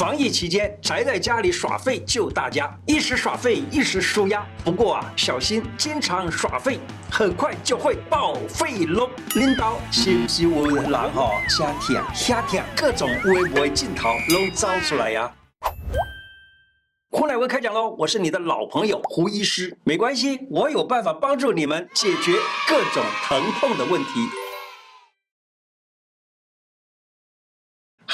防疫期间宅在家里耍废救大家，一时耍废一时舒压。不过啊，小心经常耍废，很快就会报废喽。领导是不是有人哈瞎听瞎听，各种微博镜头都照出来呀、啊？胡乃文开讲喽！我是你的老朋友胡医师，没关系，我有办法帮助你们解决各种疼痛的问题。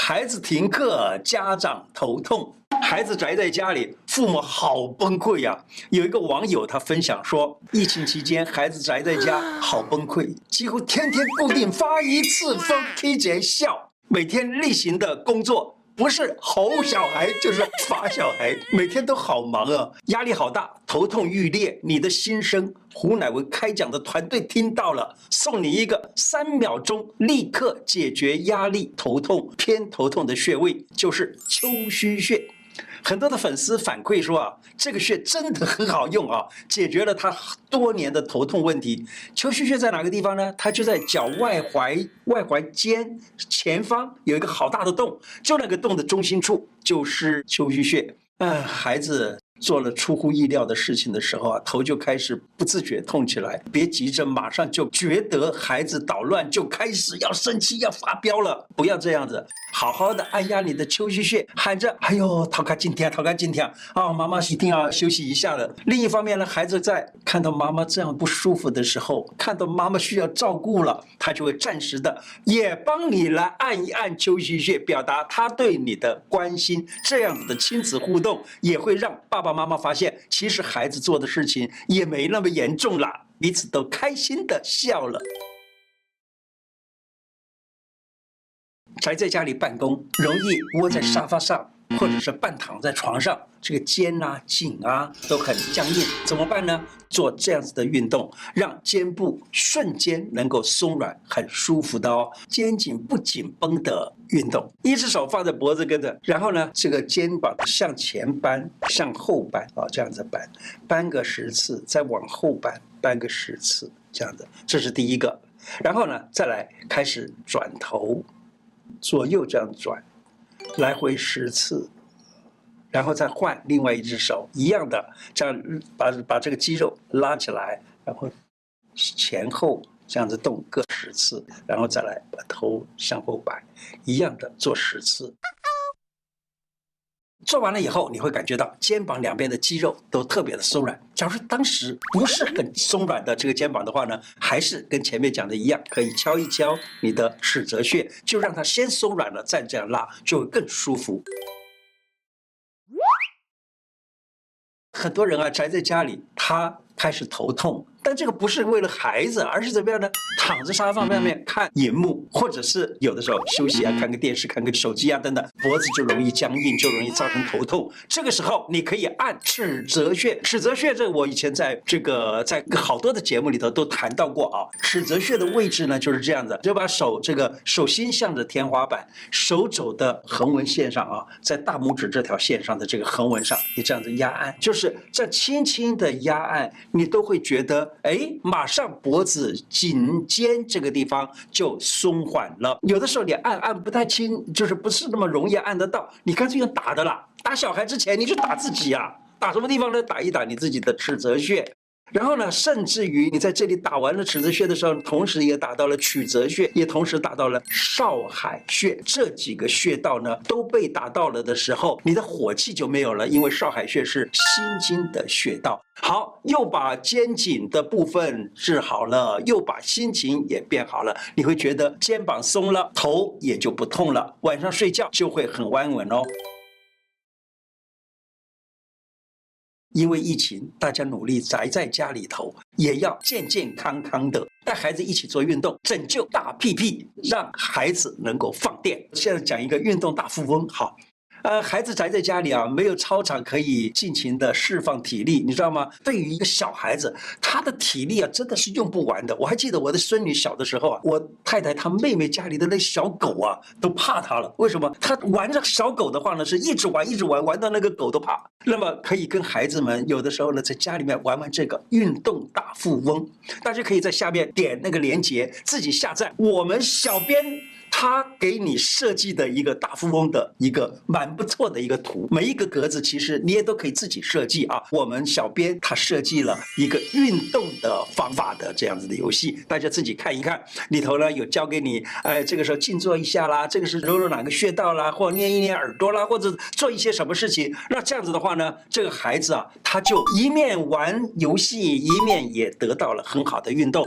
孩子停课，家长头痛；孩子宅在家里，父母好崩溃呀、啊。有一个网友他分享说，疫情期间孩子宅在家，好崩溃，几乎天天固定发一次疯，提前笑，每天例行的工作。不是吼小孩，就是罚小孩，每天都好忙啊，压力好大，头痛欲裂。你的心声，胡乃文开讲的团队听到了，送你一个三秒钟立刻解决压力、头痛、偏头痛的穴位，就是丘虚穴。很多的粉丝反馈说啊，这个穴真的很好用啊，解决了他多年的头痛问题。丘虚穴在哪个地方呢？它就在脚外踝外踝尖前方有一个好大的洞，就那个洞的中心处就是丘虚穴。嗯，孩子。做了出乎意料的事情的时候啊，头就开始不自觉痛起来。别急着马上就觉得孩子捣乱，就开始要生气、要发飙了。不要这样子，好好的按压你的丘虚穴，喊着：“哎呦，逃开今天，逃开今天啊！”妈妈一定要休息一下的。另一方面呢，孩子在看到妈妈这样不舒服的时候，看到妈妈需要照顾了，他就会暂时的也帮你来按一按丘虚穴，表达他对你的关心。这样子的亲子互动也会让爸爸爸。爸妈妈发现，其实孩子做的事情也没那么严重啦，彼此都开心的笑了。宅在家里办公，容易窝在沙发上。或者是半躺在床上，这个肩啊、颈啊都很僵硬，怎么办呢？做这样子的运动，让肩部瞬间能够松软，很舒服的哦。肩颈不紧绷的运动，一只手放在脖子跟着，然后呢，这个肩膀向前搬，向后搬啊，这样子搬，搬个十次，再往后搬，搬个十次，这样子，这是第一个。然后呢，再来开始转头，左右这样转。来回十次，然后再换另外一只手，一样的，这样把把这个肌肉拉起来，然后前后这样子动各十次，然后再来把头向后摆，一样的做十次。做完了以后，你会感觉到肩膀两边的肌肉都特别的松软。假如当时不是很松软的这个肩膀的话呢，还是跟前面讲的一样，可以敲一敲你的尺泽穴，就让它先松软了，再这样拉，就会更舒服。很多人啊，宅在家里，他开始头痛。但这个不是为了孩子，而是怎么样呢？躺在沙发上面看荧幕，或者是有的时候休息啊，看个电视，看个手机啊等等，脖子就容易僵硬，就容易造成头痛。这个时候你可以按尺泽穴。尺泽穴这个我以前在这个在好多的节目里头都谈到过啊。尺泽穴的位置呢就是这样子，就把手这个手心向着天花板，手肘的横纹线上啊，在大拇指这条线上的这个横纹上，你这样子压按，就是这轻轻的压按，你都会觉得。哎，马上脖子、颈肩这个地方就松缓了。有的时候你按按不太轻，就是不是那么容易按得到，你干脆用打的啦。打小孩之前，你就打自己呀、啊。打什么地方呢？打一打你自己的尺泽穴。然后呢，甚至于你在这里打完了尺泽穴的时候，同时也打到了曲泽穴，也同时打到了少海穴。这几个穴道呢，都被打到了的时候，你的火气就没有了，因为少海穴是心经的穴道。好，又把肩颈的部分治好了，又把心情也变好了，你会觉得肩膀松了，头也就不痛了，晚上睡觉就会很安稳哦。因为疫情，大家努力宅在家里头，也要健健康康的带孩子一起做运动，拯救大屁屁，让孩子能够放电。现在讲一个运动大富翁，好。呃，孩子宅在家里啊，没有操场可以尽情的释放体力，你知道吗？对于一个小孩子，他的体力啊，真的是用不完的。我还记得我的孙女小的时候啊，我太太她妹妹家里的那小狗啊，都怕她了。为什么？她玩着小狗的话呢，是一直玩，一直玩，玩到那个狗都怕。那么可以跟孩子们有的时候呢，在家里面玩玩这个运动大富翁，大家可以在下面点那个链接，自己下载。我们小编。他给你设计的一个大富翁的一个蛮不错的一个图，每一个格子其实你也都可以自己设计啊。我们小编他设计了一个运动的方法的这样子的游戏，大家自己看一看。里头呢有教给你，哎，这个时候静坐一下啦，这个是揉揉哪个穴道啦，或捏一捏耳朵啦，或者做一些什么事情。那这样子的话呢，这个孩子啊，他就一面玩游戏，一面也得到了很好的运动。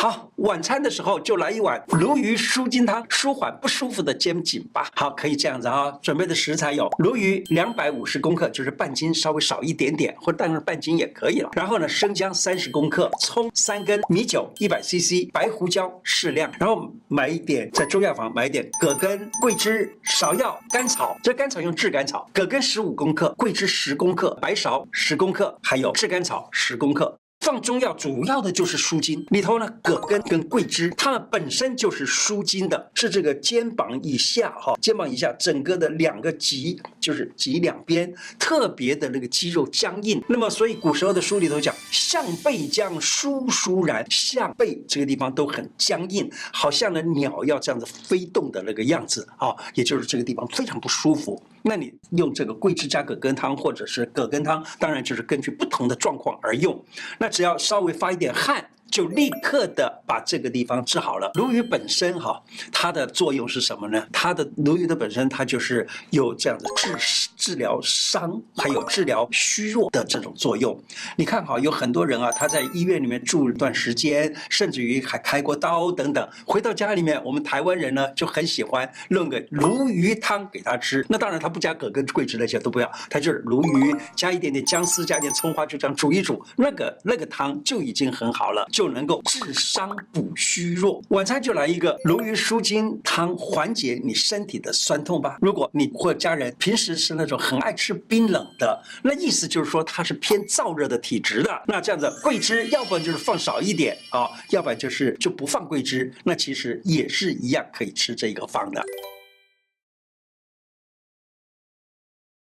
好，晚餐的时候就来一碗鲈鱼舒筋汤，舒缓不舒服的肩颈吧。好，可以这样子啊。准备的食材有鲈鱼两百五十公克，就是半斤，稍微少一点点，或者当然半斤也可以了。然后呢，生姜三十公克，葱三根，米酒一百 CC，白胡椒适量。然后买一点，在中药房买一点葛根、桂枝、芍药、甘草。这甘草用炙甘草，葛根十五公克，桂枝十公克，白芍十公克，还有炙甘草十公克。放中药主要的就是舒筋，里头呢，葛根跟桂枝，它们本身就是舒筋的，是这个肩膀以下哈，肩膀以下整个的两个脊，就是脊两边特别的那个肌肉僵硬。那么，所以古时候的书里头讲，项背僵，舒舒然，项背这个地方都很僵硬，好像呢鸟要这样子飞动的那个样子啊，也就是这个地方非常不舒服。那你用这个桂枝加葛根汤，或者是葛根汤，当然就是根据不同的状况而用。那只要稍微发一点汗。就立刻的把这个地方治好了。鲈鱼本身哈，它的作用是什么呢？它的鲈鱼的本身，它就是有这样的治治疗伤，还有治疗虚弱的这种作用。你看哈，有很多人啊，他在医院里面住一段时间，甚至于还开过刀等等，回到家里面，我们台湾人呢就很喜欢弄个鲈鱼汤给他吃。那当然他不加葛根、桂枝那些都不要，他就是鲈鱼加一点点姜丝，加点葱花，就这样煮一煮，那个那个汤就已经很好了。就能够治伤补虚弱，晚餐就来一个鲈鱼舒筋汤，缓解你身体的酸痛吧。如果你或家人平时是那种很爱吃冰冷的，那意思就是说他是偏燥热的体质的。那这样子桂枝，要不然就是放少一点啊，要不然就是就不放桂枝。那其实也是一样可以吃这个方的。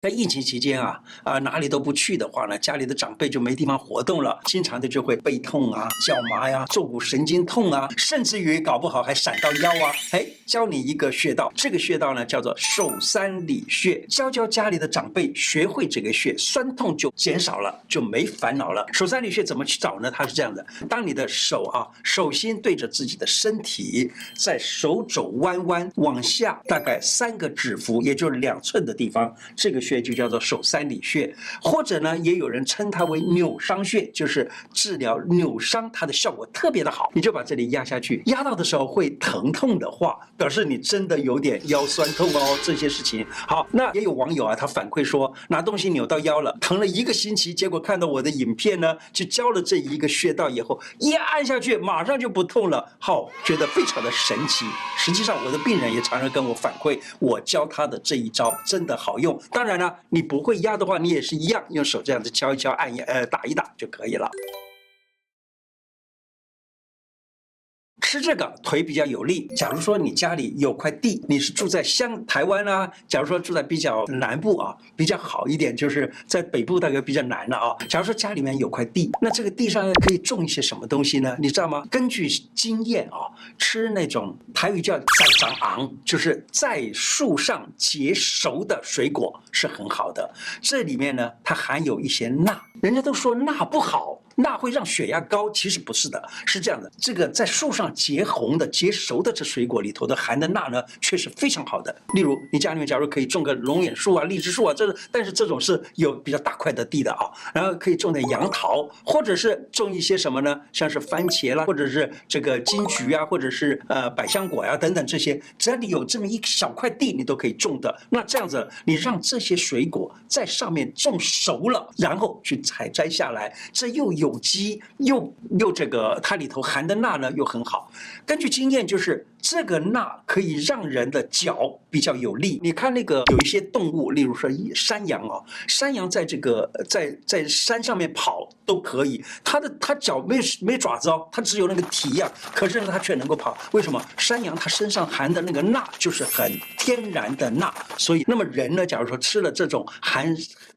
在疫情期间啊，啊哪里都不去的话呢，家里的长辈就没地方活动了，经常的就会背痛啊、脚麻呀、坐骨神经痛啊，甚至于搞不好还闪到腰啊。哎，教你一个穴道，这个穴道呢叫做手三里穴，教教家里的长辈学会这个穴，酸痛就减少了，就没烦恼了。手三里穴怎么去找呢？它是这样的：当你的手啊，手心对着自己的身体，在手肘弯弯往下大概三个指腹，也就是两寸的地方，这个穴。就叫做手三里穴，或者呢，也有人称它为扭伤穴，就是治疗扭伤，它的效果特别的好。你就把这里压下去，压到的时候会疼痛的话，表示你真的有点腰酸痛哦。这些事情好，那也有网友啊，他反馈说拿东西扭到腰了，疼了一个星期，结果看到我的影片呢，就教了这一个穴道以后，一按下去马上就不痛了，好，觉得非常的神奇。实际上我的病人也常常跟我反馈，我教他的这一招真的好用。当然了。你不会压的话，你也是一样，用手这样子敲一敲、按一呃打一打就可以了。吃这个腿比较有力。假如说你家里有块地，你是住在乡台湾啊，假如说住在比较南部啊，比较好一点，就是在北部大概比较难了啊。假如说家里面有块地，那这个地上可以种一些什么东西呢？你知道吗？根据经验啊，吃那种台语叫在长昂，就是在树上结熟的水果是很好的。这里面呢，它含有一些钠，人家都说钠不好。钠会让血压高，其实不是的，是这样的，这个在树上结红的、结熟的这水果里头的含的钠呢，确实非常好的。例如，你家里面假如可以种个龙眼树啊、荔枝树啊，这但是这种是有比较大块的地的啊，然后可以种点杨桃，或者是种一些什么呢？像是番茄啦，或者是这个金桔啊，或者是呃百香果呀、等等这些，只要你有这么一小块地，你都可以种的。那这样子，你让这些水果在上面种熟了，然后去采摘下来，这又有。有机又又这个，它里头含的钠呢又很好。根据经验，就是这个钠可以让人的脚比较有力。你看那个有一些动物，例如说山羊啊，山羊在这个在在山上面跑都可以，它的它脚没没爪子哦，它只有那个蹄呀，可是呢它却能够跑。为什么？山羊它身上含的那个钠就是很天然的钠，所以那么人呢，假如说吃了这种含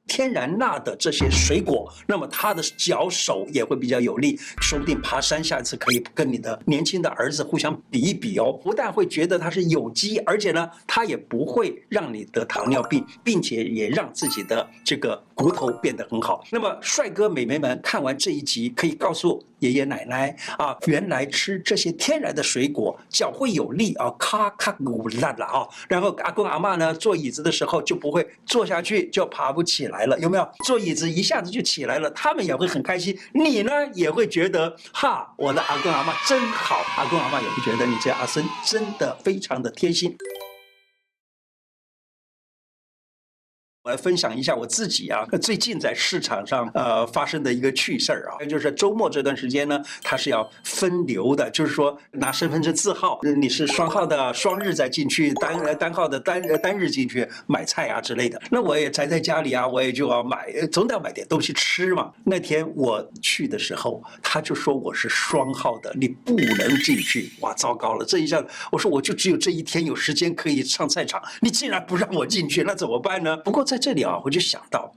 天然钠的这些水果，那么他的脚手也会比较有力，说不定爬山下一次可以跟你的年轻的儿子互相比一比哦。不但会觉得它是有机，而且呢，它也不会让你得糖尿病，并且也让自己的这个骨头变得很好。那么，帅哥美眉们看完这一集，可以告诉爷爷奶奶啊，原来吃这些天然的水果脚会有力啊，咔咔骨烂了啊。然后阿公阿嬷呢，坐椅子的时候就不会坐下去就爬不起来了，有没有？坐椅子一下子就起来了，他们也会很开心。你呢也会觉得哈，我的阿公阿嬷真好。阿公阿嬷也会觉得你这阿孙真的非常的贴心。我来分享一下我自己啊，最近在市场上呃发生的一个趣事儿啊，就是周末这段时间呢，它是要分流的，就是说拿身份证字号，你是双号的双日再进去，单单号的单单日进去买菜啊之类的。那我也宅在家里啊，我也就要买，总得要买点东西吃嘛。那天我去的时候，他就说我是双号的，你不能进去。哇，糟糕了，这一下我说我就只有这一天有时间可以上菜场，你竟然不让我进去，那怎么办呢？不过在在这里啊，我就想到。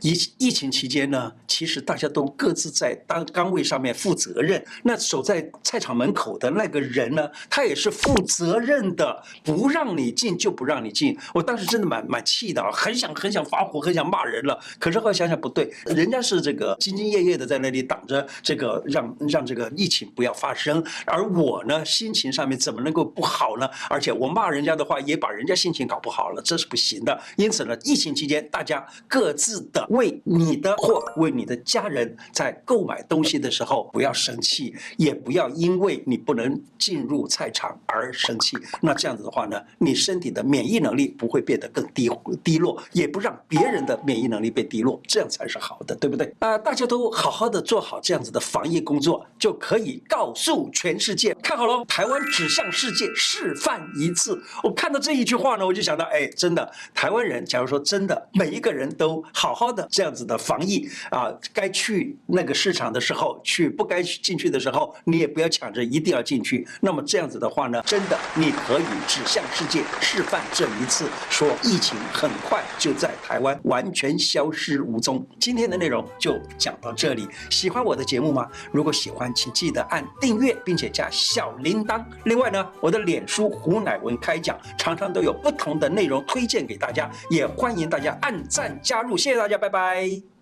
疫疫情期间呢，其实大家都各自在当岗位上面负责任。那守在菜场门口的那个人呢，他也是负责任的，不让你进就不让你进。我当时真的蛮蛮气的啊，很想很想发火，很想骂人了。可是后来想想不对，人家是这个兢兢业业的在那里挡着这个让让这个疫情不要发生，而我呢，心情上面怎么能够不好呢？而且我骂人家的话也把人家心情搞不好了，这是不行的。因此呢，疫情期间大家各自的。为你的或为你的家人在购买东西的时候，不要生气，也不要因为你不能进入菜场而生气。那这样子的话呢，你身体的免疫能力不会变得更低低落，也不让别人的免疫能力被低落，这样才是好的，对不对？啊，大家都好好的做好这样子的防疫工作，就可以告诉全世界，看好了，台湾只向世界示范一次。我看到这一句话呢，我就想到，哎，真的，台湾人，假如说真的每一个人都好好的。这样子的防疫啊，该去那个市场的时候去，不该进去的时候，你也不要抢着一定要进去。那么这样子的话呢，真的你可以指向世界示范这一次，说疫情很快就在台湾完全消失无踪。今天的内容就讲到这里，喜欢我的节目吗？如果喜欢，请记得按订阅，并且加小铃铛。另外呢，我的脸书胡乃文开讲，常常都有不同的内容推荐给大家，也欢迎大家按赞加入。谢谢大家家。拜拜。